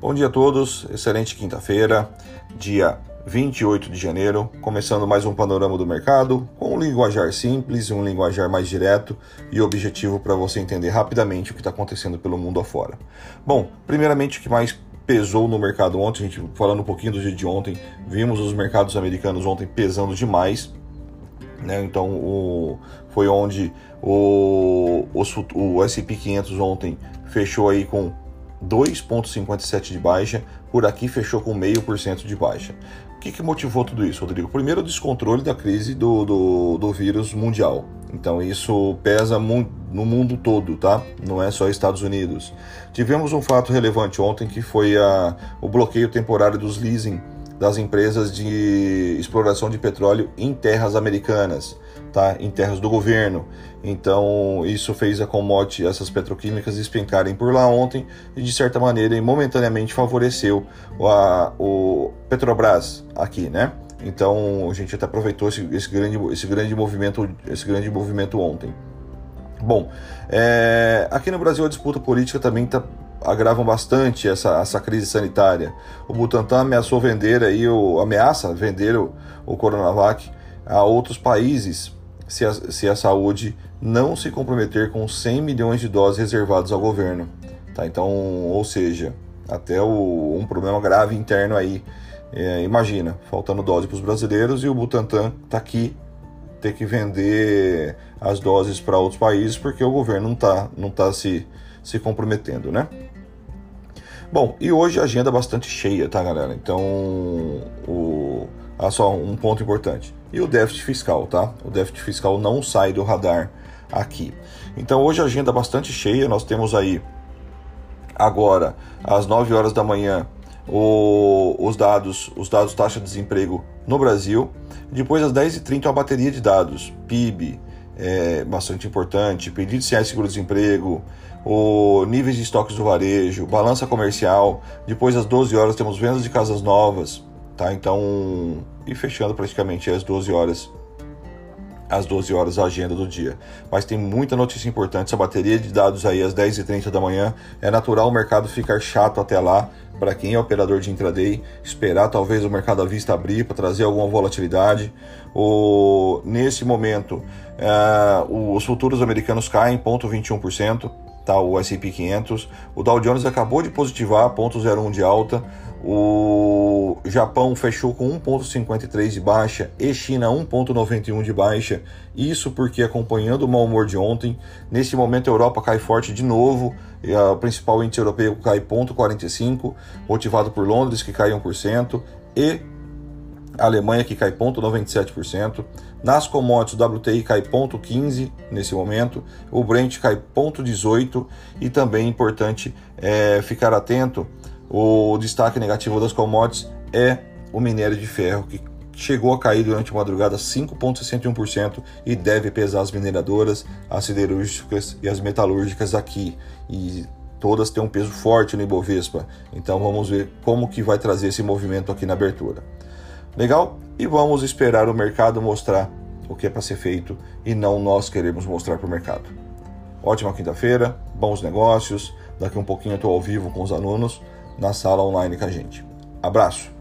Bom dia a todos, excelente quinta-feira, dia 28 de janeiro, começando mais um panorama do mercado, com um linguajar simples, um linguajar mais direto e objetivo para você entender rapidamente o que está acontecendo pelo mundo afora. Bom, primeiramente o que mais pesou no mercado ontem, a gente falando um pouquinho do dia de ontem, vimos os mercados americanos ontem pesando demais, né? Então o, foi onde o, o, o S&P 500 ontem fechou aí com 2,57% de baixa, por aqui fechou com 0,5% de baixa. O que, que, motivou tudo isso, Rodrigo? Primeiro, o descontrole da crise do, do, do vírus mundial. Então, isso pesa mu no mundo todo, tá? Não é só Estados Unidos. Tivemos um fato relevante ontem que foi a, o bloqueio temporário dos leasing das empresas de exploração de petróleo em terras americanas, tá? em terras do governo. Então, isso fez a commodity, essas petroquímicas, despencarem por lá ontem e, de certa maneira, momentaneamente favoreceu a, o Petrobras aqui, né? Então, a gente até aproveitou esse, esse, grande, esse, grande, movimento, esse grande movimento ontem. Bom, é, aqui no Brasil a disputa política também está agravam bastante essa, essa crise sanitária. O Butantan ameaçou vender aí, o, ameaça vender o, o Coronavac a outros países se a, se a saúde não se comprometer com 100 milhões de doses reservadas ao governo. Tá? Então, ou seja, até o, um problema grave interno aí. É, imagina, faltando dose para os brasileiros e o Butantan está aqui ter que vender as doses para outros países porque o governo não está não tá se, se comprometendo, né? Bom, e hoje a agenda é bastante cheia, tá, galera? Então, o... ah, só um ponto importante. E o déficit fiscal, tá? O déficit fiscal não sai do radar aqui. Então, hoje a agenda é bastante cheia. Nós temos aí, agora, às 9 horas da manhã, o... os dados, os dados taxa de desemprego no Brasil. Depois, às 10h30, uma bateria de dados, PIB, é bastante importante, pedido de seguro-desemprego, o níveis de estoques do varejo, balança comercial. Depois às 12 horas temos vendas de casas novas, tá? Então, e fechando praticamente às 12 horas às 12 horas a agenda do dia. Mas tem muita notícia importante. Essa bateria de dados aí às 10h30 da manhã. É natural o mercado ficar chato até lá. Para quem é operador de intraday, esperar talvez o mercado à vista abrir para trazer alguma volatilidade. O, nesse momento, é, os futuros americanos caem 0,21% tá? o S&P 500. O Dow Jones acabou de positivar, 0,01 de alta. O Japão fechou com 1,53 de baixa e China 1,91 de baixa. Isso porque acompanhando o mau humor de ontem, nesse momento a Europa cai forte de novo. O principal índice europeu cai 0,45, motivado por Londres que cai 1% e a Alemanha que cai 0,97%, nas commodities o WTI cai 0,15 nesse momento, o Brent cai 0,18 e também importante é, ficar atento, o destaque negativo das commodities é o minério de ferro que chegou a cair durante a madrugada 5,61% e deve pesar as mineradoras, as siderúrgicas e as metalúrgicas aqui. E todas têm um peso forte no Ibovespa. Então vamos ver como que vai trazer esse movimento aqui na abertura. Legal? E vamos esperar o mercado mostrar o que é para ser feito e não nós queremos mostrar para o mercado. Ótima quinta-feira, bons negócios. Daqui um pouquinho eu estou ao vivo com os alunos na sala online com a gente. Abraço!